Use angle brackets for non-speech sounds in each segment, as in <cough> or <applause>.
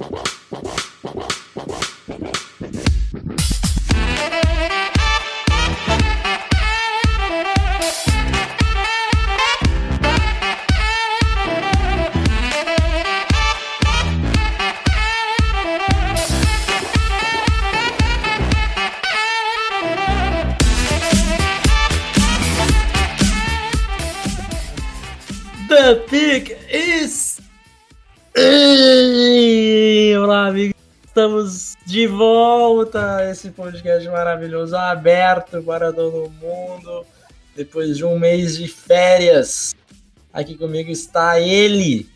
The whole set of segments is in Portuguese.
The Estamos de volta esse podcast maravilhoso, aberto para todo mundo. Depois de um mês de férias, aqui comigo está ele,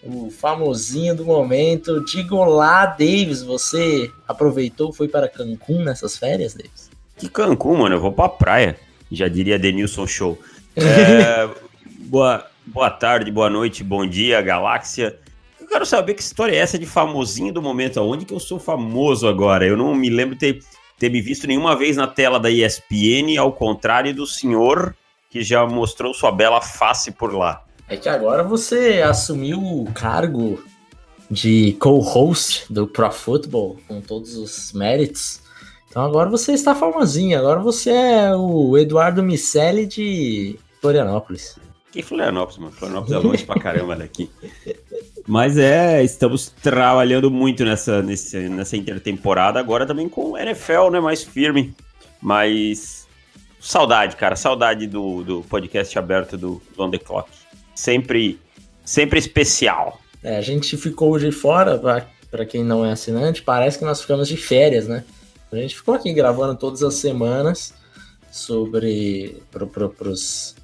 o famosinho do momento. Diga olá, Davis. Você aproveitou, foi para Cancún nessas férias, Davis? Que Cancún, mano? Eu vou pra praia. Já diria Denilson Show. <laughs> É, boa, boa tarde, boa noite, bom dia, galáxia. Eu quero saber que história é essa de famosinho do momento. Aonde que eu sou famoso agora? Eu não me lembro ter, ter me visto nenhuma vez na tela da ESPN, ao contrário do senhor que já mostrou sua bela face por lá. É que agora você assumiu o cargo de co-host do Pro Football com todos os méritos. Então agora você está famosinho, agora você é o Eduardo Micelli de Florianópolis. Que Florianópolis, mano? Florianópolis é longe pra caramba daqui. <laughs> Mas é, estamos trabalhando muito nessa, nessa, nessa intertemporada, agora também com o NFL, né? Mais firme. Mas saudade, cara, saudade do, do podcast aberto do, On The Clock. Sempre, sempre especial. É, a gente ficou de fora, para quem não é assinante, parece que nós ficamos de férias, né? A gente ficou aqui gravando todas as semanas sobre pro, pro, pros,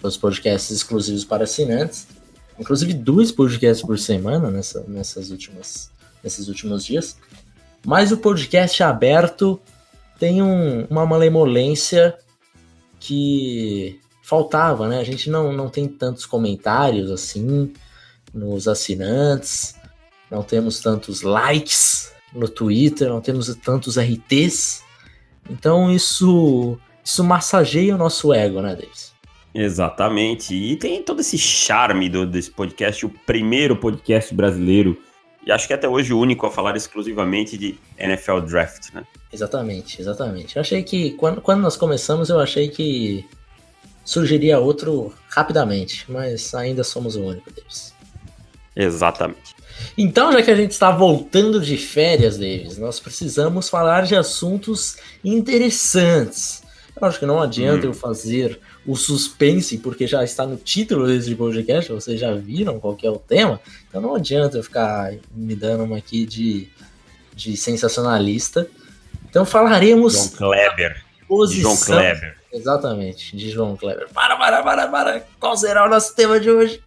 pros podcasts exclusivos para assinantes. Inclusive dois podcasts por semana nessa, nessas últimas, nesses últimos dias. Mas o podcast aberto tem um, uma malemolência que faltava, né? A gente não, não tem tantos comentários assim nos assinantes, não temos tantos likes no Twitter, não temos tantos RTs. Então isso isso massageia o nosso ego, né, Davis? Exatamente. E tem todo esse charme do, desse podcast, o primeiro podcast brasileiro, e acho que até hoje o único a falar exclusivamente de NFL Draft, né? Exatamente, exatamente. Eu achei que, quando, quando nós começamos, eu achei que surgiria outro rapidamente, mas ainda somos o único deles. Exatamente. Então, já que a gente está voltando de férias, Davis, nós precisamos falar de assuntos interessantes. Eu acho que não adianta hum. eu fazer o suspense, porque já está no título desse podcast, vocês já viram qual é o tema, então não adianta eu ficar me dando uma aqui de, de sensacionalista. Então falaremos. João Kleber. Posição, João Kleber. Exatamente, de João Kleber. Para, para, para, para. Qual será o nosso tema de hoje?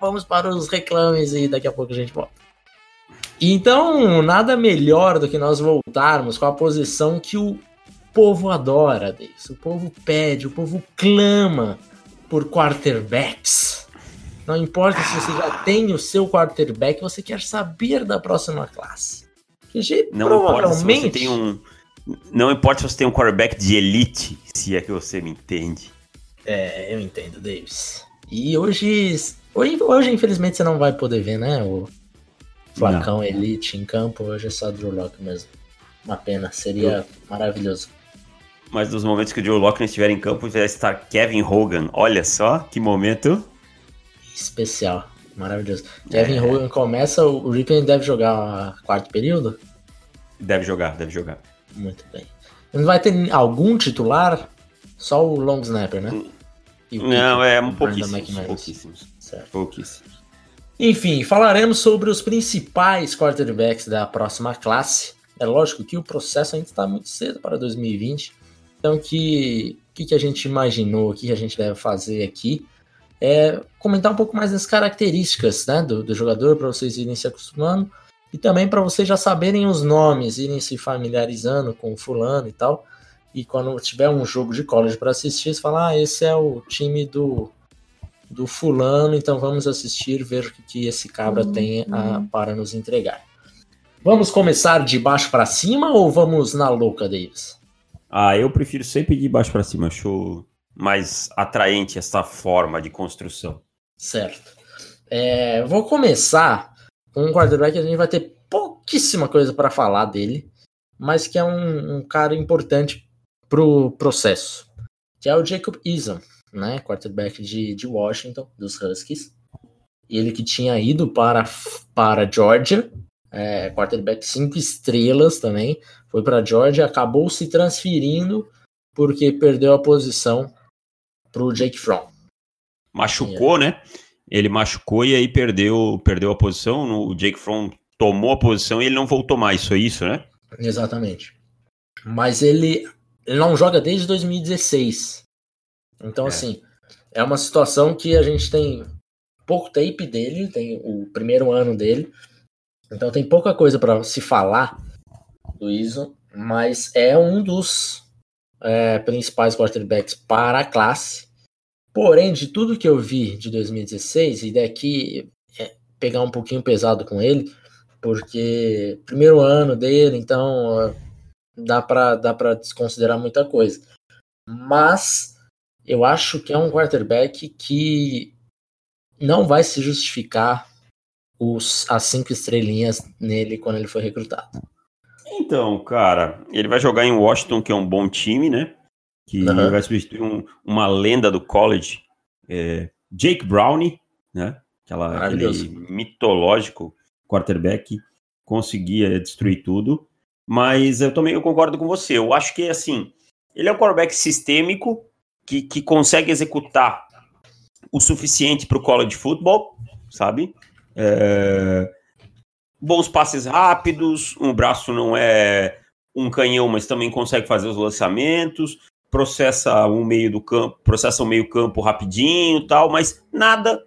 Vamos para os reclames e daqui a pouco a gente volta. Então, nada melhor do que nós voltarmos com a posição que o povo adora, Davis. O povo pede, o povo clama por quarterbacks. Não importa se você já tem o seu quarterback, você quer saber da próxima classe. Que não provavelmente... importa se você tem um. Não importa se você tem um quarterback de elite, se é que você me entende. É, eu entendo, Davis. E hoje, hoje, hoje infelizmente, você não vai poder ver, né? O Flacão não. Elite em campo. Hoje é só Drew Locke mesmo. Uma pena, seria eu... maravilhoso. Mas nos momentos que o Drew Locke não estiver em campo, vai estar Kevin Hogan. Olha só que momento especial. Maravilhoso. Kevin é. Hogan começa, o Ripken deve jogar quarto período? Deve jogar, deve jogar. Muito bem. Não vai ter algum titular? Só o long snapper, né? Não, é um pouquíssimos. Pouquíssimos. Certo. pouquíssimos. Enfim, falaremos sobre os principais quarterbacks da próxima classe. É lógico que o processo ainda está muito cedo para 2020. Então, que que, que a gente imaginou, o que a gente deve fazer aqui é comentar um pouco mais das características né, do, do jogador para vocês irem se acostumando e também para vocês já saberem os nomes, irem se familiarizando com o fulano e tal. E quando tiver um jogo de college para assistir, você fala: ah, esse é o time do, do fulano, então vamos assistir, ver o que esse cabra tem a, uhum. para nos entregar. Vamos começar de baixo para cima ou vamos na louca, Davis? Ah, eu prefiro sempre de baixo para cima. Acho mais atraente essa forma de construção. Certo. É, vou começar um quarterback que a gente vai ter pouquíssima coisa para falar dele, mas que é um, um cara importante pro processo, que é o Jacob Eason, né, quarterback de, de Washington, dos Huskies. Ele que tinha ido para, para Georgia, é, quarterback cinco estrelas também, foi para Georgia, acabou se transferindo porque perdeu a posição para o Jake Fromm. Machucou, né? Ele machucou e aí perdeu, perdeu a posição. O Jake Fromm tomou a posição e ele não voltou mais. Foi isso, né? Exatamente. Mas ele, ele não joga desde 2016. Então, é. assim, é uma situação que a gente tem pouco tape dele, tem o primeiro ano dele. Então tem pouca coisa para se falar do Iso, mas é um dos é, principais quarterbacks para a classe. Porém, de tudo que eu vi de 2016, e daqui é, pegar um pouquinho pesado com ele, porque primeiro ano dele, então dá para dá para desconsiderar muita coisa. Mas eu acho que é um quarterback que não vai se justificar os, as cinco estrelinhas nele quando ele foi recrutado. Então, cara, ele vai jogar em Washington, que é um bom time, né? Que uhum. vai substituir um, uma lenda do college, é, Jake Brownie, né? Aquela, aquele mitológico quarterback, conseguia destruir tudo. Mas eu também eu concordo com você. Eu acho que, assim, ele é um quarterback sistêmico que, que consegue executar o suficiente para o college football, sabe? É, bons passes rápidos, um braço não é um canhão, mas também consegue fazer os lançamentos, processa um meio do campo, processa o um meio campo rapidinho, tal, mas nada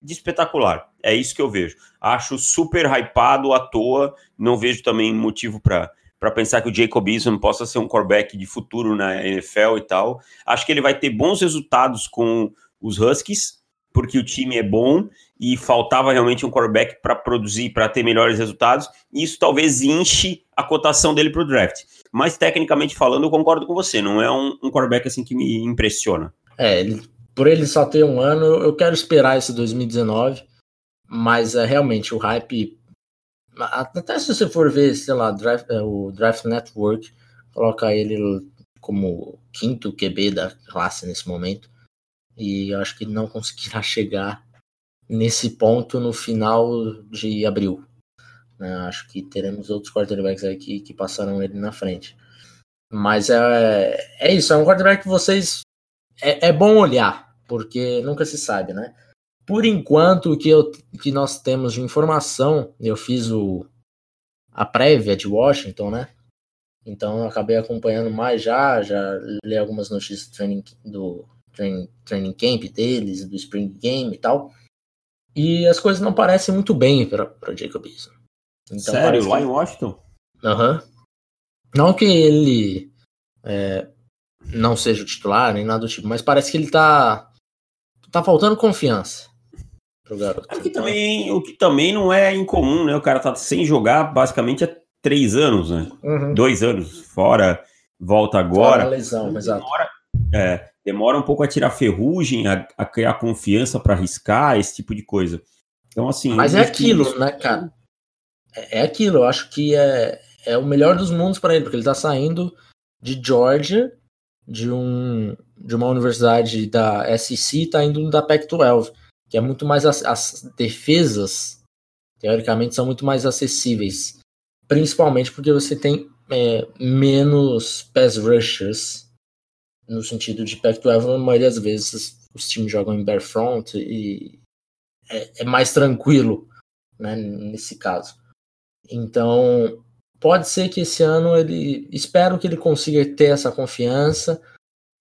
de espetacular. É isso que eu vejo. Acho super hypado à toa, não vejo também motivo para para pensar que o Jacob Eason possa ser um quarterback de futuro na NFL e tal. Acho que ele vai ter bons resultados com os Huskies, porque o time é bom e faltava realmente um quarterback para produzir, para ter melhores resultados. Isso talvez enche a cotação dele para o draft. Mas tecnicamente falando, eu concordo com você, não é um, um quarterback assim que me impressiona. É, ele, por ele só ter um ano, eu quero esperar esse 2019, mas é realmente o hype. Até se você for ver, sei lá, é, o Draft Network, coloca ele como quinto QB da classe nesse momento. E acho que não conseguirá chegar nesse ponto no final de abril. Né? Acho que teremos outros quarterbacks aí que, que passaram ele na frente. Mas é, é isso, é um quarterback que vocês. É, é bom olhar, porque nunca se sabe, né? Por enquanto, o que, eu, que nós temos de informação, eu fiz o, a prévia de Washington, né? Então eu acabei acompanhando mais já, já li algumas notícias do training, do training, training camp deles, do Spring Game e tal. E as coisas não parecem muito bem para Jacob Eason. Então, Sério? Lá que... em Washington? Aham. Uhum. Não que ele é, não seja o titular, nem nada do tipo, mas parece que ele tá, tá faltando confiança pro garoto. O que, também, o que também não é incomum, né? O cara tá sem jogar basicamente há três anos, né? Uhum. Dois anos fora, volta agora. Fora lesão, exato. É, demora um pouco a tirar ferrugem, a, a criar confiança para arriscar, esse tipo de coisa. Então, assim. Mas é aquilo, isso... né, cara? É, é, aquilo, eu acho que é, é o melhor dos mundos para ele, porque ele tá saindo de Georgia, de, um, de uma universidade da SEC, tá indo da Pac-12, que é muito mais. As, as defesas, teoricamente, são muito mais acessíveis. Principalmente porque você tem é, menos pass rushers no sentido de Pac-12, na maioria das vezes os times jogam em bare front e é, é mais tranquilo, né, nesse caso. Então, pode ser que esse ano ele, espero que ele consiga ter essa confiança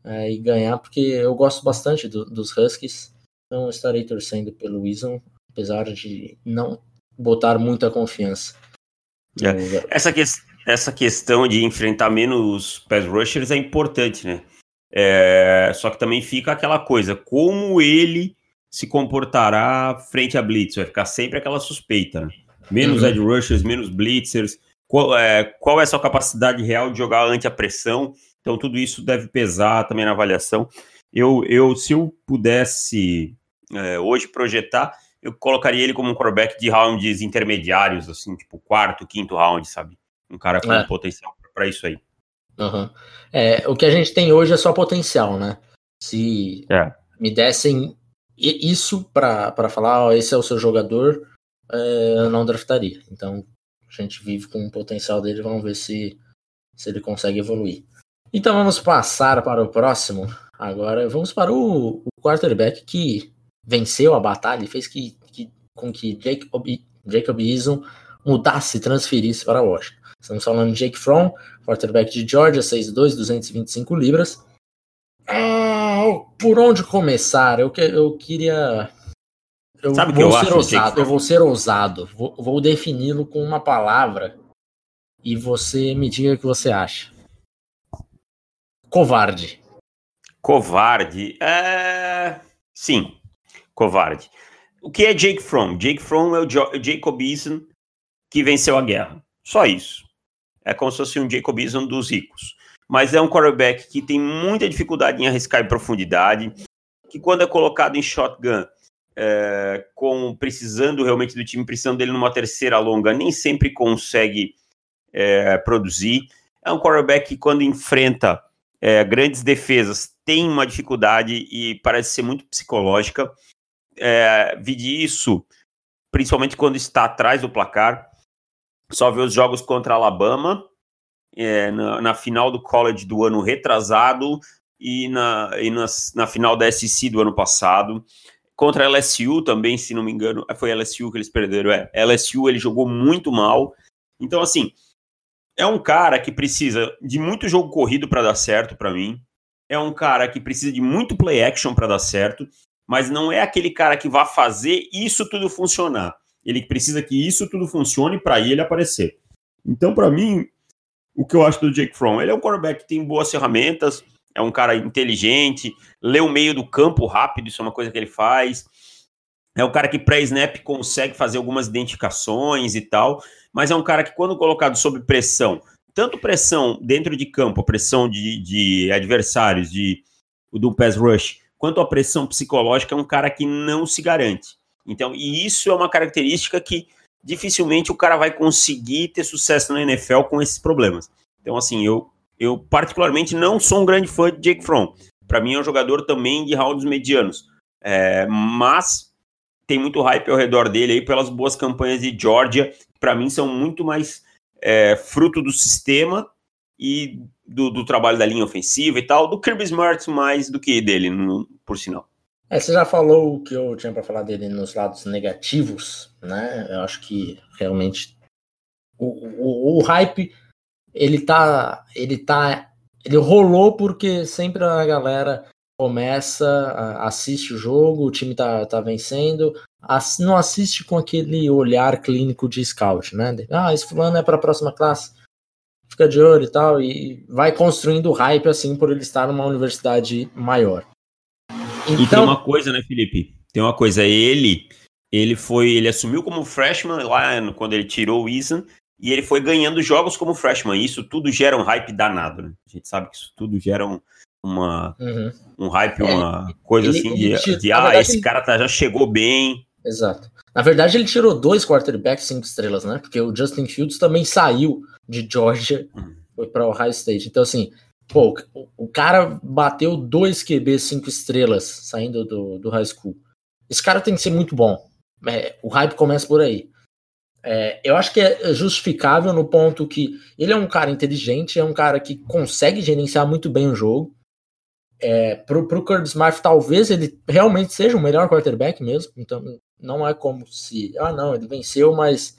é, e ganhar, porque eu gosto bastante do, dos Huskies, então estarei torcendo pelo Wilson, apesar de não botar muita confiança. É. Essa, que, essa questão de enfrentar menos pass rushers é importante, né? É, só que também fica aquela coisa, como ele se comportará frente a blitz, vai ficar sempre aquela suspeita, né? Menos uhum. edge rushers, menos blitzers, qual é, qual é a sua capacidade real de jogar ante a pressão, então tudo isso deve pesar também na avaliação. Eu, eu se eu pudesse é, hoje projetar, eu colocaria ele como um quarterback de rounds intermediários, assim, tipo quarto, quinto round, sabe? Um cara com é. potencial para isso aí. Uhum. É, o que a gente tem hoje é só potencial, né? Se é. me dessem isso para falar, ó, esse é o seu jogador, é, eu não draftaria. Então a gente vive com o potencial dele, vamos ver se, se ele consegue evoluir. Então vamos passar para o próximo. Agora vamos para o, o quarterback que venceu a batalha e fez que, que, com que Jacob, Jacob Eason mudasse, transferisse para Washington. Estamos falando de Jake Fromm, quarterback de Georgia, 6'2", 225 libras. Ah, por onde começar? Eu, que, eu queria. Eu Sabe vou que eu ser acho, ousado. Eu vou ser ousado. Vou, vou defini-lo com uma palavra e você me diga o que você acha. Covarde. Covarde. É... Sim, covarde. O que é Jake Fromm? Jake Fromm é o jo Jacob Eason que venceu a guerra. Só isso. É como se fosse um Jacob Eason dos ricos. Mas é um quarterback que tem muita dificuldade em arriscar em profundidade, que quando é colocado em shotgun, é, com precisando realmente do time, precisando dele numa terceira longa, nem sempre consegue é, produzir. É um quarterback que quando enfrenta é, grandes defesas tem uma dificuldade e parece ser muito psicológica. É, vide isso, principalmente quando está atrás do placar. Só vê os jogos contra Alabama, é, na, na, final do college do ano retrasado e, na, e na, na final da SEC do ano passado. Contra a LSU também, se não me engano, foi a LSU que eles perderam. É, LSU ele jogou muito mal. Então, assim, é um cara que precisa de muito jogo corrido para dar certo para mim. É um cara que precisa de muito play action para dar certo, mas não é aquele cara que vai fazer isso tudo funcionar. Ele precisa que isso tudo funcione para ele aparecer. Então, para mim, o que eu acho do Jake Fromm, ele é um quarterback que tem boas ferramentas, é um cara inteligente, lê o meio do campo rápido, isso é uma coisa que ele faz. É um cara que pré-snap consegue fazer algumas identificações e tal, mas é um cara que, quando colocado sob pressão, tanto pressão dentro de campo, pressão de, de adversários, de, do pass rush, quanto a pressão psicológica, é um cara que não se garante. Então, e isso é uma característica que dificilmente o cara vai conseguir ter sucesso na NFL com esses problemas. Então, assim, eu, eu particularmente não sou um grande fã de Jake Fromm. Para mim é um jogador também de rounds medianos. É, mas tem muito hype ao redor dele aí pelas boas campanhas de Georgia, para mim são muito mais é, fruto do sistema e do, do, trabalho da linha ofensiva e tal, do Kirby Smart mais do que dele, por sinal. É, você já falou o que eu tinha para falar dele nos lados negativos, né? Eu acho que realmente o, o, o, hype ele tá, ele tá, ele rolou porque sempre a galera começa, assiste o jogo, o time tá, tá vencendo, não assiste com aquele olhar clínico de scout, né? Ah, esse fulano é para a próxima classe, fica de olho e tal, e vai construindo hype assim por ele estar numa universidade maior. Então... E tem uma coisa, né, Felipe? Tem uma coisa, ele ele foi, ele assumiu como freshman lá quando ele tirou o Eason e ele foi ganhando jogos como freshman. Isso tudo gera um hype danado, né? A gente sabe que isso tudo gera um, uma, uhum. um hype, uma é, coisa ele, assim de, ele, de ah, verdade, esse cara tá, já chegou bem. Exato. Na verdade, ele tirou dois quarterbacks cinco estrelas, né? Porque o Justin Fields também saiu de Georgia, uhum. foi para Ohio State. Então, assim, pô, o, cara bateu dois QB cinco estrelas saindo do, do high school. Esse cara tem que ser muito bom. É, o hype começa por aí. É, eu acho que é justificável no ponto que ele é um cara inteligente, é um cara que consegue gerenciar muito bem o jogo. É, pro, pro Curtis Smart, talvez ele realmente seja o melhor quarterback mesmo. Então, não é como se, ah, não, ele venceu, mas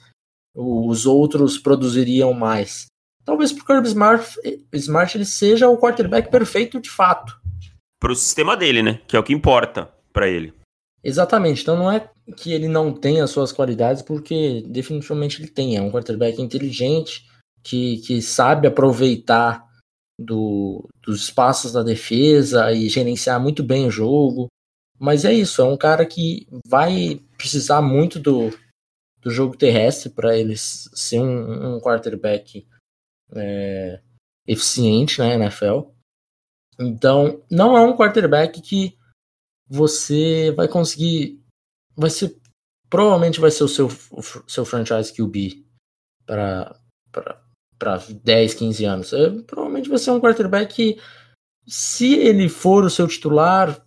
os outros produziriam mais. Talvez pro Curtis Smart, Smart ele seja o quarterback perfeito de fato. Pro sistema dele, né? Que é o que importa para ele. Exatamente. Então não é que ele não tenha suas qualidades, porque definitivamente ele tem. É um quarterback inteligente que, que sabe aproveitar do, dos espaços da defesa e gerenciar muito bem o jogo. Mas é isso, é um cara que vai precisar muito do, do jogo terrestre para ele ser um, um quarterback é, eficiente na NFL. Então, não é um quarterback que você vai conseguir. Vai ser provavelmente vai ser o seu, o seu franchise QB para 10, 15 anos. É, provavelmente vai ser um quarterback que, se ele for o seu titular,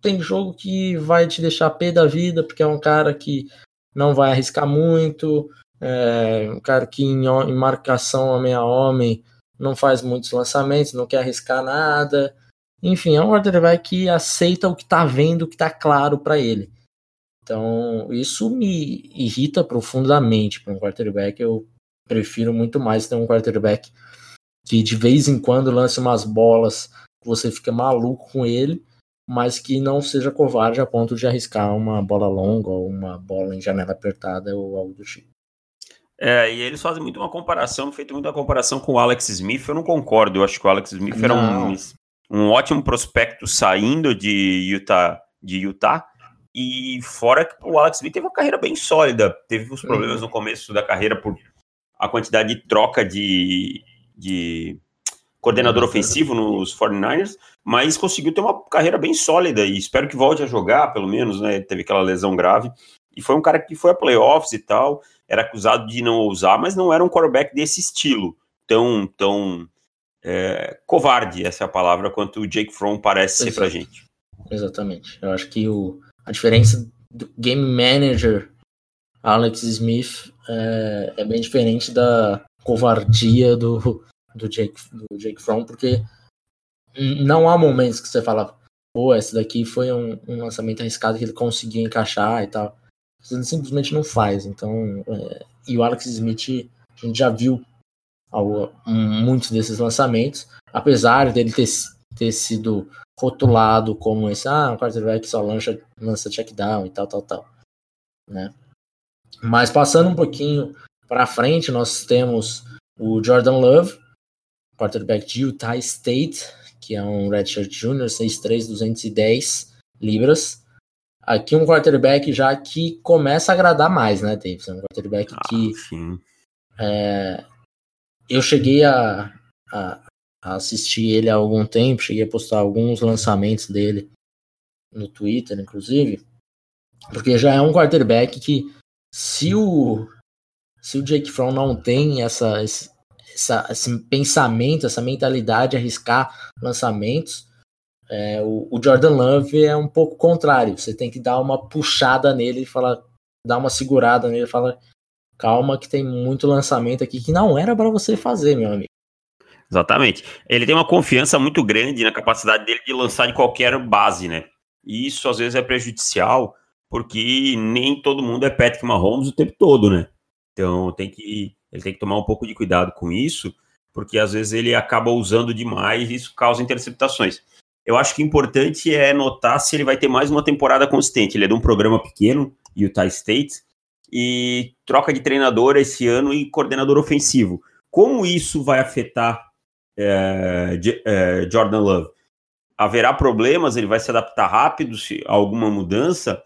tem jogo que vai te deixar pé da vida, porque é um cara que não vai arriscar muito, é um cara que em, em marcação homem a homem não faz muitos lançamentos, não quer arriscar nada. Enfim, é um quarterback que aceita o que está vendo, o que está claro para ele. Então, isso me irrita profundamente para um quarterback. Eu prefiro muito mais ter um quarterback que de vez em quando lance umas bolas que você fica maluco com ele, mas que não seja covarde a ponto de arriscar uma bola longa ou uma bola em janela apertada ou algo do tipo. É, e eles fazem muito uma comparação, feito muita comparação com o Alex Smith. Eu não concordo. Eu acho que o Alex Smith não. era um, um ótimo prospecto saindo de Utah, de Utah. E fora que o Alex Smith teve uma carreira bem sólida. Teve os problemas uhum. no começo da carreira por a quantidade de troca de, de coordenador ofensivo nos 49ers, mas conseguiu ter uma carreira bem sólida e espero que volte a jogar, pelo menos, né? Teve aquela lesão grave. E foi um cara que foi a playoffs e tal, era acusado de não ousar, mas não era um quarterback desse estilo, tão, tão é, covarde, essa é a palavra, quanto o Jake Fromm parece Exato. ser pra gente. Exatamente. Eu acho que o, a diferença do game manager Alex Smith é, é bem diferente da covardia do, do Jake, do Jake Fromm, porque não há momentos que você fala, pô, esse daqui foi um, um lançamento arriscado que ele conseguiu encaixar e tal. Você simplesmente não faz. Então, é, e o Alex Smith, a gente já viu muitos desses lançamentos, apesar dele ter, ter sido rotulado como esse, ah, um quarterback só lança, lança check down e tal, tal, tal, né? Mas passando um pouquinho para frente, nós temos o Jordan Love, quarterback de Utah State, que é um redshirt junior, 6'3", 210 libras. Aqui um quarterback já que começa a agradar mais, né, Davidson? Um quarterback ah, que é, eu cheguei a, a, a, assistir ele há algum tempo, cheguei a postar alguns lançamentos dele no Twitter, inclusive, porque já é um quarterback que se o se o Jake Fromm não tem essa, esse, essa, esse pensamento, essa mentalidade de arriscar lançamentos, é, o, o, Jordan Love é um pouco contrário. Você tem que dar uma puxada nele e falar, dar uma segurada nele e falar, calma que tem muito lançamento aqui que não era para você fazer, meu amigo. Exatamente. Ele tem uma confiança muito grande na capacidade dele de lançar de qualquer base, né? E isso às vezes é prejudicial porque nem todo mundo é Patrick Mahomes o tempo todo, né? Então tem que ele tem que tomar um pouco de cuidado com isso, porque às vezes ele acaba usando demais e isso causa interceptações. Eu acho que importante é notar se ele vai ter mais uma temporada consistente. Ele é de um programa pequeno, Utah State, e troca de treinador esse ano e coordenador ofensivo. Como isso vai afetar é, é, Jordan Love? Haverá problemas? Ele vai se adaptar rápido se alguma mudança?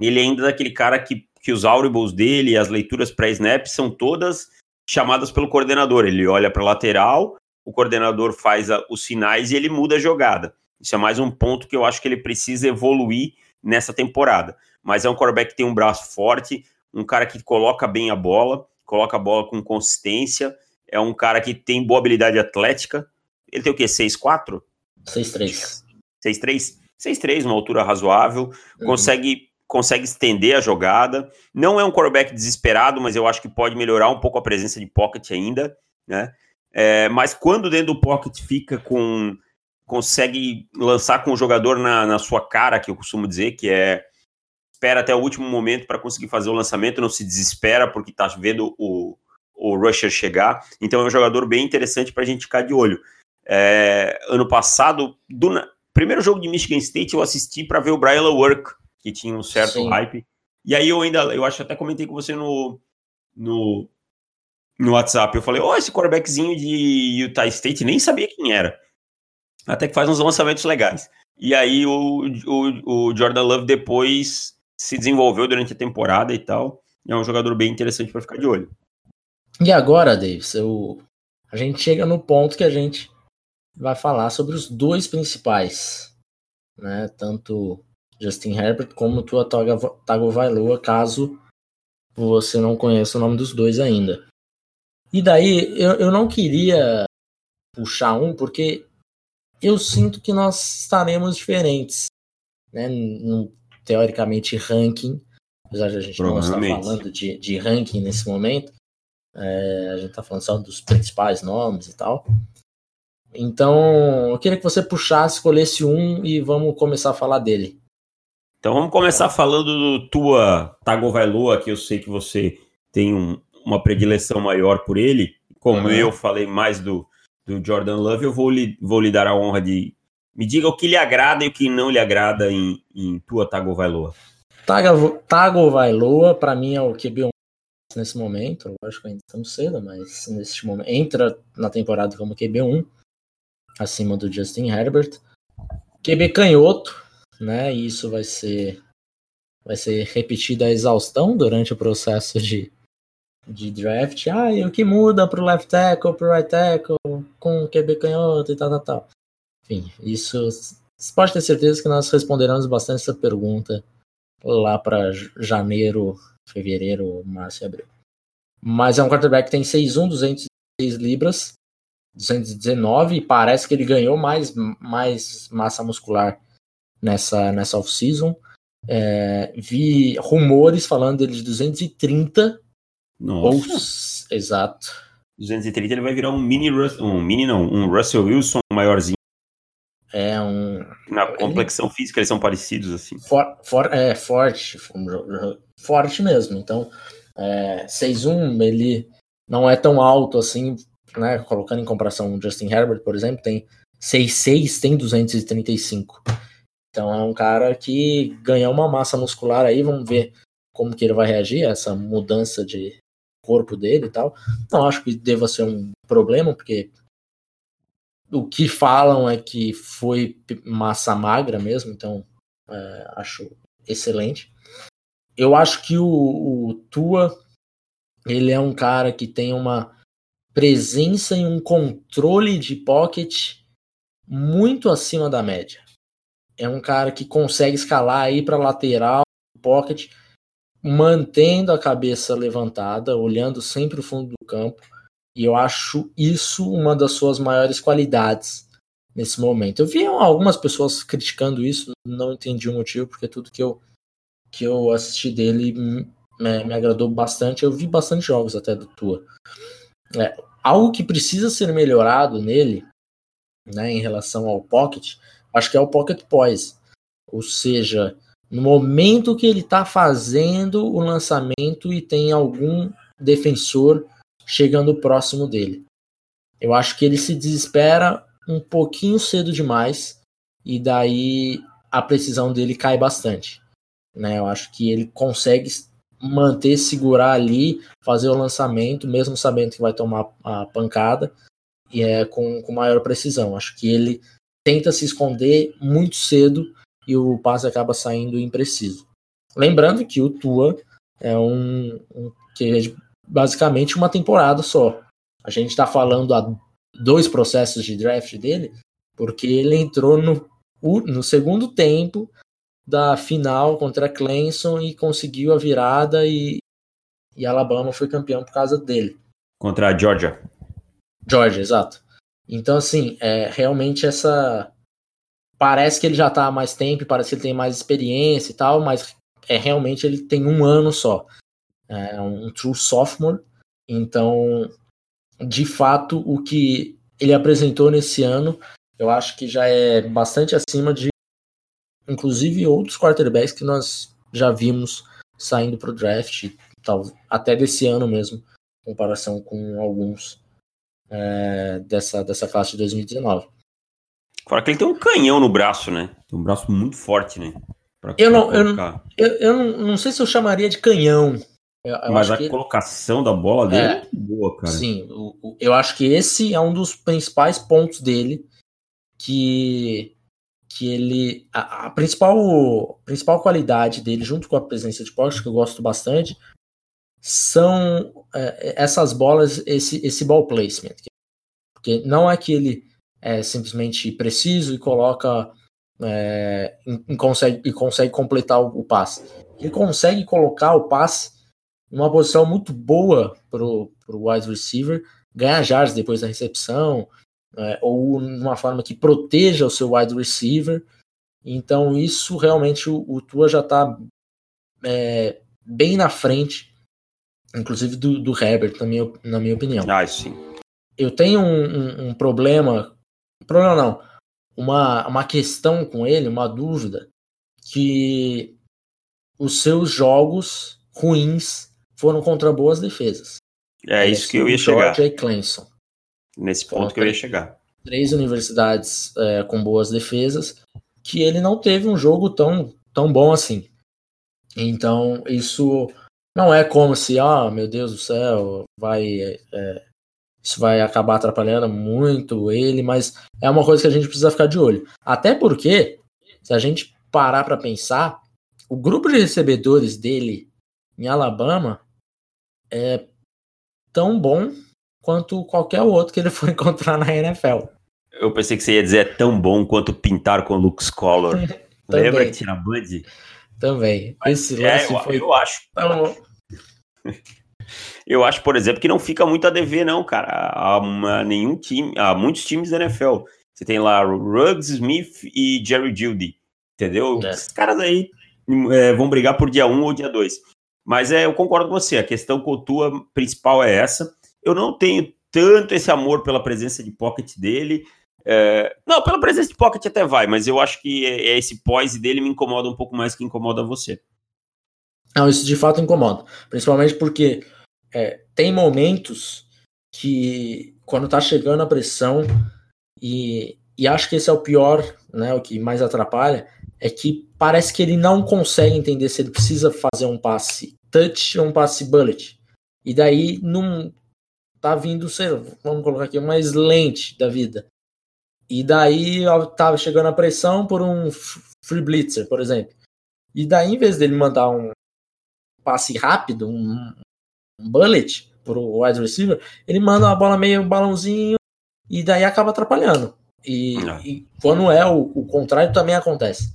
ele ainda é daquele cara que, que os audibles dele, as leituras pré-snap são todas chamadas pelo coordenador. Ele olha para lateral, o coordenador faz a, os sinais e ele muda a jogada. Isso é mais um ponto que eu acho que ele precisa evoluir nessa temporada. Mas é um quarterback que tem um braço forte, um cara que coloca bem a bola, coloca a bola com consistência, é um cara que tem boa habilidade atlética. Ele tem o quê? 6'4"? 6'3". 6'3"? 6'3", uma altura razoável, uhum. consegue consegue estender a jogada. Não é um quarterback desesperado, mas eu acho que pode melhorar um pouco a presença de pocket ainda, né? É, mas quando dentro do pocket fica com. consegue lançar com o jogador na, na sua cara, que eu costumo dizer, que é espera até o último momento para conseguir fazer o lançamento, não se desespera porque está vendo o, o rusher chegar. Então é um jogador bem interessante para a gente ficar de olho. É, ano passado, do primeiro jogo de Michigan State, eu assisti para ver o Brian Work que tinha um certo Sim. hype. E aí eu ainda, eu acho até comentei com você no, no, no WhatsApp. Eu falei, ó, oh, esse quarterbackzinho de Utah State, nem sabia quem era. Até que faz uns lançamentos legais. E aí o, o, o Jordan Love depois se desenvolveu durante a temporada e tal. É um jogador bem interessante para ficar de olho. E agora, Davis, eu, a gente chega no ponto que a gente vai falar sobre os dois principais, né? Tanto Justin Herbert, como Tua Tagovailoa, caso você não conheça o nome dos dois ainda. E daí, eu, eu não queria puxar um, porque eu sinto que nós estaremos diferentes, né? No, teoricamente, ranking, apesar de a gente não estar falando de, de ranking nesse momento, é, a gente está falando só dos principais nomes e tal. Então, eu queria que você puxasse, escolhesse um e vamos começar a falar dele. Então vamos começar falando do tua Tagovailoa, que eu sei que você tem um, uma predileção maior por ele. Como uhum. eu falei mais do, do Jordan Love, eu vou lhe, vou lhe dar a honra de me diga o que lhe agrada e o que não lhe agrada em, em tua Tagovailoa. Tagovailoa, para mim, é o QB1 nesse momento. Lógico que ainda estamos cedo, mas nesse momento entra na temporada como QB1, acima do Justin Herbert. QB canhoto, né? E isso vai ser vai ser repetido a exaustão durante o processo de, de draft. Ah, e o que muda para o left tackle, para o right tackle, com o QB canhoto e tal, tal, tal. Enfim, isso você pode ter certeza que nós responderemos bastante essa pergunta lá para janeiro, fevereiro, março e abril. Mas é um quarterback que tem 6'1, 206 libras, 219, e parece que ele ganhou mais, mais massa muscular nessa, nessa off-season. É, vi rumores falando dele de 230. Nossa. Ou, exato. 230 ele vai virar um mini, um mini não, um Russell Wilson maiorzinho. É um. Na complexão ele... física eles são parecidos assim. For, for, é forte, forte mesmo. Então, é, 6'1 ele não é tão alto assim, né? Colocando em comparação o Justin Herbert, por exemplo, tem 6'6, tem 235. Então é um cara que ganhou uma massa muscular aí, vamos ver como que ele vai reagir a essa mudança de corpo dele e tal. Não acho que deva ser um problema, porque o que falam é que foi massa magra mesmo, então é, acho excelente. Eu acho que o, o Tua ele é um cara que tem uma presença e um controle de pocket muito acima da média é um cara que consegue escalar aí para lateral, pocket, mantendo a cabeça levantada, olhando sempre o fundo do campo. E eu acho isso uma das suas maiores qualidades nesse momento. Eu vi algumas pessoas criticando isso, não entendi o motivo, porque tudo que eu, que eu assisti dele me, me agradou bastante. Eu vi bastante jogos até do Tua. É, algo que precisa ser melhorado nele, né, em relação ao pocket, acho que é o Pocket Poise. Ou seja, no momento que ele está fazendo o lançamento e tem algum defensor chegando próximo dele. Eu acho que ele se desespera um pouquinho cedo demais e daí a precisão dele cai bastante. Né? Eu acho que ele consegue manter, segurar ali, fazer o lançamento, mesmo sabendo que vai tomar a pancada, e é com, com maior precisão. Acho que ele tenta se esconder muito cedo e o passe acaba saindo impreciso. Lembrando que o Tua é um, um que é basicamente uma temporada só. A gente está falando há dois processos de draft dele, porque ele entrou no, no segundo tempo da final contra Clemson e conseguiu a virada e, e Alabama foi campeão por causa dele. Contra a Georgia. Georgia, exato. Então, assim, é, realmente essa. Parece que ele já está há mais tempo, parece que ele tem mais experiência e tal, mas é realmente ele tem um ano só. É um true sophomore. Então, de fato, o que ele apresentou nesse ano, eu acho que já é bastante acima de, inclusive, outros quarterbacks que nós já vimos saindo para o draft, tal, até desse ano mesmo, em comparação com alguns é, dessa, dessa classe de 2019. Fora que ele tem um canhão no braço, né? Tem um braço muito forte, né? eu não, eu, eu, eu não, não sei se eu chamaria de canhão. Eu, eu Mas a que... colocação da bola dele é, é boa, cara. Sim, o, eu acho que esse é um dos principais pontos dele que que ele a, a, principal principal qualidade dele junto com a presença de poste que eu gosto bastante são é, essas bolas, esse, esse ball placement. Porque não é que ele é simplesmente preciso e coloca é, e, consegue, e consegue completar o, o passe. Ele consegue colocar o passe numa posição muito boa para o wide receiver, ganhar jardas depois da recepção, é, ou numa forma que proteja o seu wide receiver. Então, isso realmente o, o Tua já está é, bem na frente, inclusive do, do Herbert, na minha, na minha opinião. Ah, sim. Eu tenho um, um, um problema, problema não, uma, uma questão com ele, uma dúvida, que os seus jogos ruins foram contra boas defesas. É isso que eu ia chegar. George e Clemson. Nesse ponto que eu ia chegar. Três universidades é, com boas defesas, que ele não teve um jogo tão, tão bom assim. Então, isso não é como se, ah, meu Deus do céu, vai. É, isso vai acabar atrapalhando muito ele, mas é uma coisa que a gente precisa ficar de olho. Até porque, se a gente parar para pensar, o grupo de recebedores dele em Alabama é tão bom quanto qualquer outro que ele for <laughs> encontrar na NFL. Eu pensei que você ia dizer é tão bom quanto pintar com Luke Scholar. <laughs> Lembra que tinha Bud? Também. Esse é, lance eu, foi eu acho. tão... <laughs> Eu acho, por exemplo, que não fica muito a dever, não, cara. Há uma, nenhum time, há muitos times da NFL. Você tem lá Ruggs, Smith e Jerry Judy. Entendeu? É. Esses caras aí é, vão brigar por dia 1 um ou dia 2. Mas é, eu concordo com você, a questão tua principal é essa. Eu não tenho tanto esse amor pela presença de pocket dele. É, não, pela presença de pocket até vai, mas eu acho que é, é esse poise dele me incomoda um pouco mais que incomoda você. Não, isso de fato incomoda. Principalmente porque é, tem momentos que, quando tá chegando a pressão, e, e acho que esse é o pior, né, o que mais atrapalha, é que parece que ele não consegue entender se ele precisa fazer um passe touch ou um passe bullet. E daí não tá vindo, sei vamos colocar aqui, uma lente da vida. E daí tava chegando a pressão por um free blitzer, por exemplo. E daí, em vez dele mandar um passe rápido, um bullet pro wide receiver, ele manda uma bola meio balãozinho e daí acaba atrapalhando. E, e quando é o, o contrário também acontece.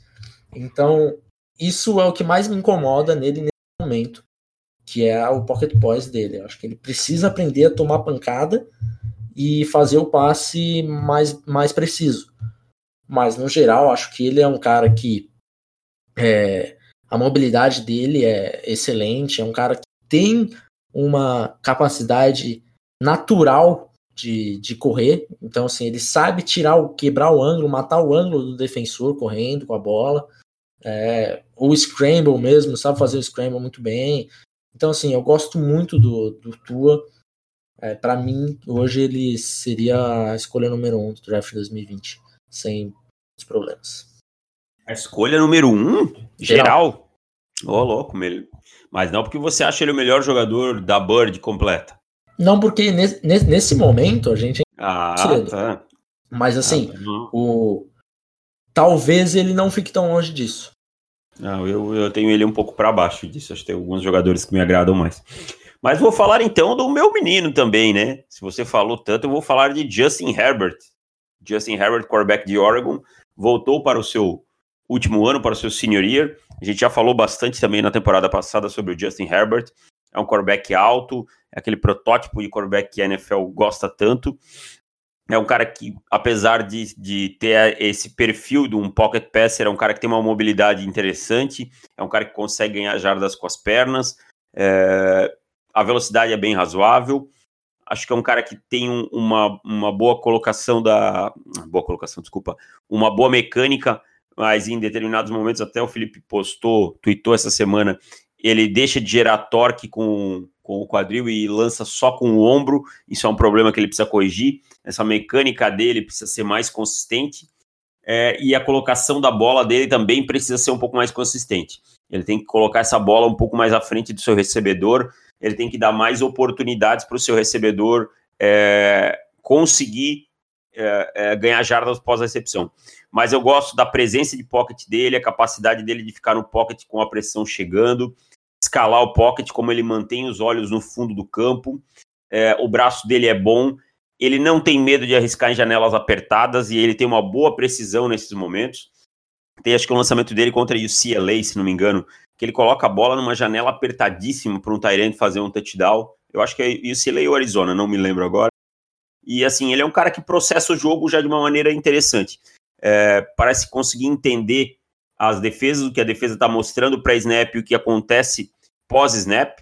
Então, isso é o que mais me incomoda nele nesse momento, que é o pocket poise dele. Eu acho que ele precisa aprender a tomar pancada e fazer o passe mais, mais preciso. Mas, no geral, acho que ele é um cara que é, a mobilidade dele é excelente, é um cara que tem uma capacidade natural de, de correr. Então, assim, ele sabe tirar o, quebrar o ângulo, matar o ângulo do defensor correndo com a bola. É, o Scramble mesmo, sabe fazer o Scramble muito bem. Então, assim, eu gosto muito do, do Tua. É, para mim, hoje ele seria a escolha número um do draft 2020, sem problemas. A escolha número um? Geral? Ô, oh, louco, mas não porque você acha ele o melhor jogador da Bird completa. Não, porque nesse, nesse momento a gente. Ah, tá. Mas assim, ah, tá o, talvez ele não fique tão longe disso. Não, eu, eu tenho ele um pouco para baixo disso. Acho que tem alguns jogadores que me agradam mais. Mas vou falar então do meu menino também, né? Se você falou tanto, eu vou falar de Justin Herbert. Justin Herbert, quarterback de Oregon, voltou para o seu último ano, para o seu senior year. A gente já falou bastante também na temporada passada sobre o Justin Herbert. É um quarterback alto, é aquele protótipo de quarterback que a NFL gosta tanto. É um cara que, apesar de, de ter esse perfil de um pocket passer, é um cara que tem uma mobilidade interessante, é um cara que consegue ganhar jardas com as pernas, é, a velocidade é bem razoável. Acho que é um cara que tem um, uma, uma boa colocação da. Boa colocação, desculpa. Uma boa mecânica, mas em determinados momentos, até o Felipe postou, tweetou essa semana, ele deixa de gerar torque com, com o quadril e lança só com o ombro. Isso é um problema que ele precisa corrigir. Essa mecânica dele precisa ser mais consistente. É, e a colocação da bola dele também precisa ser um pouco mais consistente. Ele tem que colocar essa bola um pouco mais à frente do seu recebedor. Ele tem que dar mais oportunidades para o seu recebedor é, conseguir é, é ganhar jardas pós-recepção. Mas eu gosto da presença de pocket dele, a capacidade dele de ficar no pocket com a pressão chegando escalar o pocket, como ele mantém os olhos no fundo do campo. É, o braço dele é bom, ele não tem medo de arriscar em janelas apertadas e ele tem uma boa precisão nesses momentos. Tem acho que o lançamento dele contra o UCLA, se não me engano, que ele coloca a bola numa janela apertadíssima para um Tyrant fazer um touchdown. Eu acho que é UCLA ou Arizona, não me lembro agora. E assim, ele é um cara que processa o jogo já de uma maneira interessante. É, parece conseguir entender as defesas, o que a defesa está mostrando para snap e o que acontece pós-snap.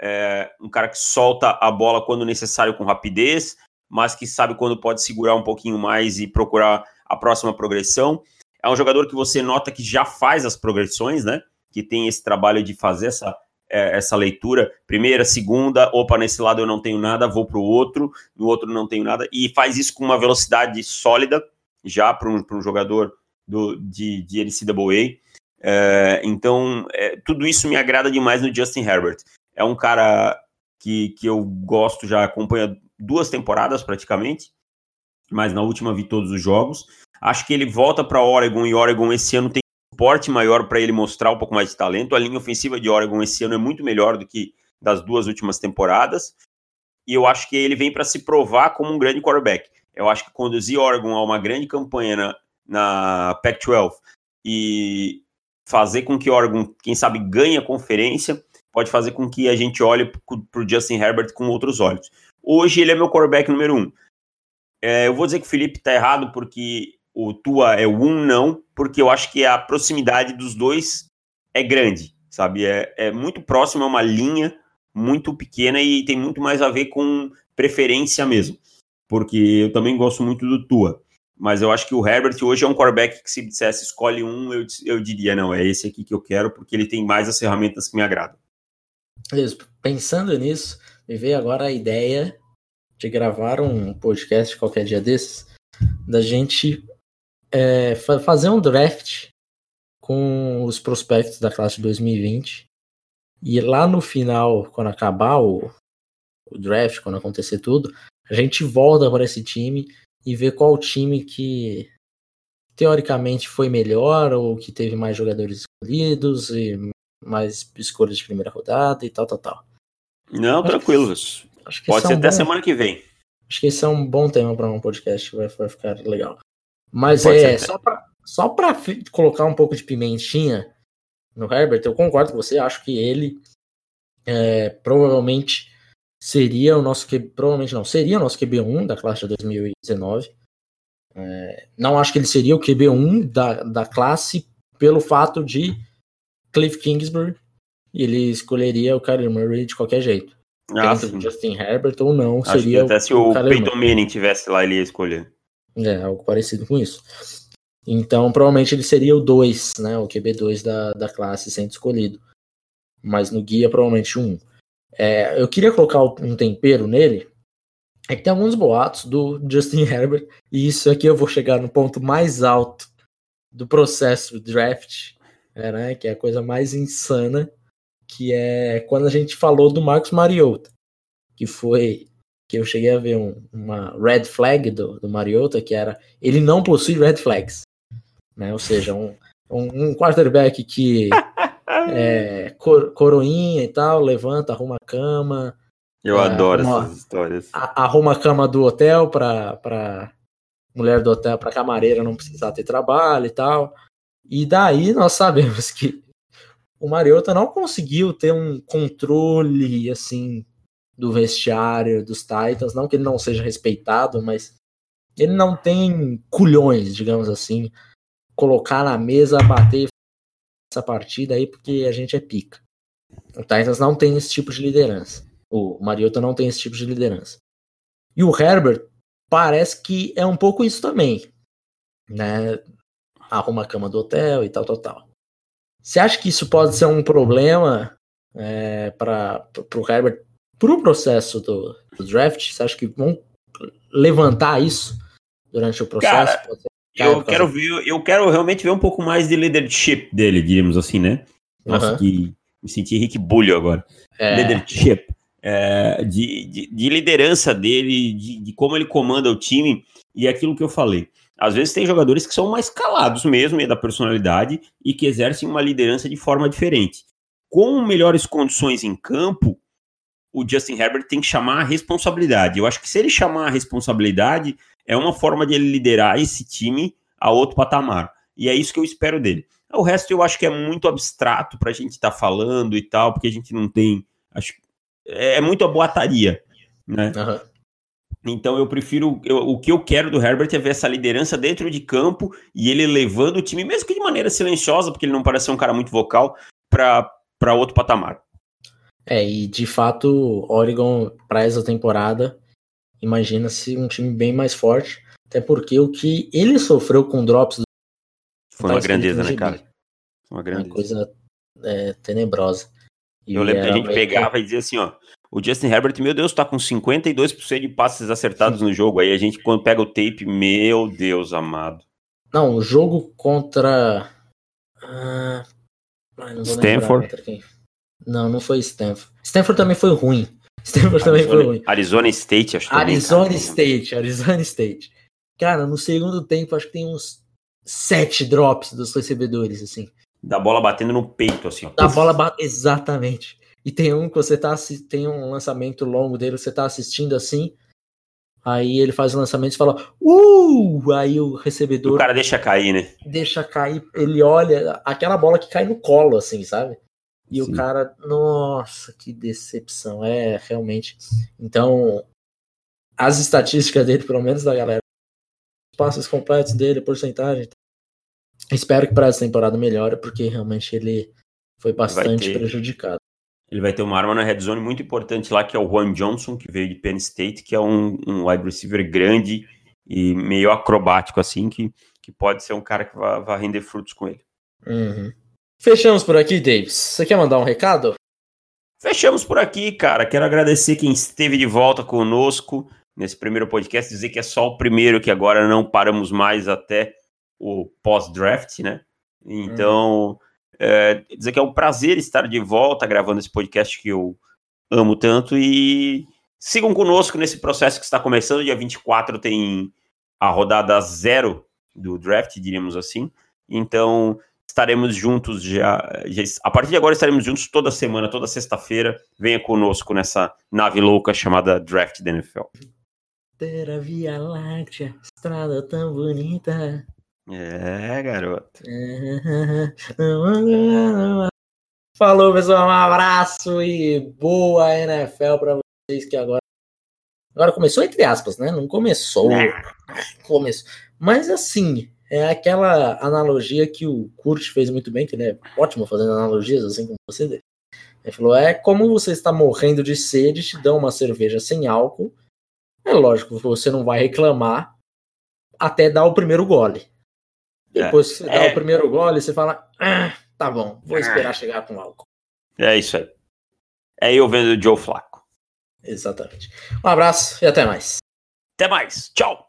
É, um cara que solta a bola quando necessário com rapidez, mas que sabe quando pode segurar um pouquinho mais e procurar a próxima progressão. É um jogador que você nota que já faz as progressões, né? Que tem esse trabalho de fazer essa, é, essa leitura. Primeira, segunda, opa, nesse lado eu não tenho nada, vou para o outro, no outro não tenho nada, e faz isso com uma velocidade sólida, já para um, um jogador do, de, de NCAA. É, então, é, tudo isso me agrada demais no Justin Herbert. É um cara que, que eu gosto, já acompanha duas temporadas praticamente, mas na última vi todos os jogos. Acho que ele volta para Oregon e Oregon esse ano tem suporte maior para ele mostrar um pouco mais de talento. A linha ofensiva de Oregon esse ano é muito melhor do que das duas últimas temporadas. E eu acho que ele vem para se provar como um grande quarterback. Eu acho que conduzir Oregon a uma grande campanha na, na Pac-12 e fazer com que Oregon, quem sabe, ganhe a conferência, pode fazer com que a gente olhe para o Justin Herbert com outros olhos. Hoje ele é meu quarterback número um. É, eu vou dizer que o Felipe está errado porque o Tua é o um, não, porque eu acho que a proximidade dos dois é grande, sabe? É, é muito próximo, é uma linha muito pequena e tem muito mais a ver com preferência mesmo. Porque eu também gosto muito do Tua. Mas eu acho que o Herbert hoje é um quarterback que se dissesse escolhe um, eu, eu diria, não, é esse aqui que eu quero, porque ele tem mais as ferramentas que me agradam. Isso. Pensando nisso, me veio agora a ideia de gravar um podcast qualquer dia desses, da gente é, fazer um draft com os prospectos da classe de 2020. E lá no final, quando acabar o, o draft, quando acontecer tudo, a gente volta para esse time e ver qual time que teoricamente foi melhor ou que teve mais jogadores escolhidos e mais escolhas de primeira rodada e tal, tal, tal. Não, acho tranquilo. Que, acho que Pode ser é um até bom, semana que vem. Acho que esse é um bom tema para um podcast, vai, vai ficar legal. Mas Pode é só para só colocar um pouco de pimentinha no Herbert, eu concordo com você, acho que ele é, provavelmente seria o nosso QB, provavelmente não, seria o nosso QB1 da classe de 2019. É, não acho que ele seria o QB1 da, da classe pelo fato de Cliff Kingsbury e ele escolheria o Kyler Murray de qualquer jeito. Ah, Justin Herbert ou não, acho seria até o, se o, o Peyton Manning tivesse lá, ele ia escolher. É, algo parecido com isso. Então, provavelmente ele seria o 2, né? O QB2 da, da classe sendo escolhido. Mas no guia, provavelmente um. É, eu queria colocar um tempero nele. É que tem alguns boatos do Justin <laughs> Herbert, e isso aqui eu vou chegar no ponto mais alto do processo draft, é, né, que é a coisa mais insana, que é quando a gente falou do Marcos Mariota, que foi que eu cheguei a ver um, uma red flag do, do Mariota, que era ele não possui red flags, né, ou seja, um, um, um quarterback que <laughs> é, cor, coroinha e tal, levanta, arruma a cama. Eu é, adoro arruma, essas histórias. A, arruma a cama do hotel pra, pra mulher do hotel, pra camareira não precisar ter trabalho e tal. E daí nós sabemos que o Mariota não conseguiu ter um controle assim do vestiário dos Titans, não que ele não seja respeitado, mas ele não tem culhões, digamos assim, colocar na mesa, bater essa partida aí porque a gente é pica. O Titans não tem esse tipo de liderança. O Mariota não tem esse tipo de liderança. E o Herbert parece que é um pouco isso também. Né? Arruma a cama do hotel e tal, tal, tal. Você acha que isso pode ser um problema é, para o Herbert para o processo do, do, draft? Você acha que vão levantar isso durante o processo? Cara, eu quero ver, eu quero realmente ver um pouco mais de leadership dele, diríamos assim, né? Nossa, uhum. que me senti Rick Bulho agora. É. Leadership. É, de, de, de, liderança dele, de, de, como ele comanda o time, e é aquilo que eu falei. Às vezes tem jogadores que são mais calados mesmo, e é da personalidade, e que exercem uma liderança de forma diferente. Com melhores condições em campo, o Justin Herbert tem que chamar a responsabilidade. Eu acho que se ele chamar a responsabilidade, é uma forma de ele liderar esse time a outro patamar. e é isso que eu espero dele. O resto eu acho que é muito abstrato para a gente estar tá falando e tal, porque a gente não tem. Acho, é, é muito a boataria, né? Uhum. Então eu prefiro. Eu, o que eu quero do Herbert é ver essa liderança dentro de campo e ele levando o time, mesmo que de maneira silenciosa, porque ele não parece ser um cara muito vocal, para outro patamar. É, e de fato, Oregon, para essa temporada, imagina-se um time bem mais forte. Até porque o que ele sofreu com drops. Foi uma grandeza, né, cara? Uma grandeza. Uma coisa é, tenebrosa. E eu lembro que a gente pegava e dizia assim, ó. O Justin Herbert, meu Deus, tá com 52% de passes acertados no jogo. Aí a gente, quando pega o tape, meu Deus amado. Não, o jogo contra. Ah, não Stanford? Não, não foi Stanford. Stanford também foi ruim. Stanford também foi ruim. Arizona State, acho que Arizona também, State, Arizona State. Cara, no segundo tempo, acho que tem uns sete drops dos recebedores, assim. Da bola batendo no peito, assim. Ó. Da bola batendo. Exatamente. E tem um que você tá. Tem um lançamento longo dele, você tá assistindo assim. Aí ele faz o lançamento e fala, uh! Aí o recebedor. O cara deixa cair, né? Deixa cair, ele olha, aquela bola que cai no colo, assim, sabe? E Sim. o cara, nossa, que decepção. É, realmente. Então, as estatísticas dele, pelo menos da galera, os passes completos dele, porcentagem. Espero que para essa temporada melhore, porque realmente ele foi bastante prejudicado. Ele vai ter uma arma na red zone muito importante lá, que é o Juan Johnson, que veio de Penn State, que é um, um wide receiver grande e meio acrobático, assim, que, que pode ser um cara que vai, vai render frutos com ele. Uhum. Fechamos por aqui, Davis. Você quer mandar um recado? Fechamos por aqui, cara. Quero agradecer quem esteve de volta conosco nesse primeiro podcast. Dizer que é só o primeiro, que agora não paramos mais até o pós-draft, né? Então, hum. é, dizer que é um prazer estar de volta gravando esse podcast que eu amo tanto. E sigam conosco nesse processo que está começando. Dia 24 tem a rodada zero do draft, diríamos assim. Então, estaremos juntos já, já, A partir de agora estaremos juntos toda semana, toda sexta-feira. Venha conosco nessa nave louca chamada Draft da NFL. Ter a Via Láctea, estrada tão bonita. É, garoto. <laughs> Falou, pessoal. Um abraço e boa NFL para vocês que agora. Agora começou entre aspas, né? Não começou. Começou. Mas assim, é aquela analogia que o Kurt fez muito bem, que ele é ótimo fazendo analogias, assim como você. Ele falou: é como você está morrendo de sede, te dão uma cerveja sem álcool. É lógico, você não vai reclamar até dar o primeiro gole. Depois que você é. dá o primeiro gole, você fala: ah, tá bom, vou esperar chegar com álcool. É isso aí. É eu vendo o Joe Flaco. Exatamente. Um abraço e até mais. Até mais. Tchau.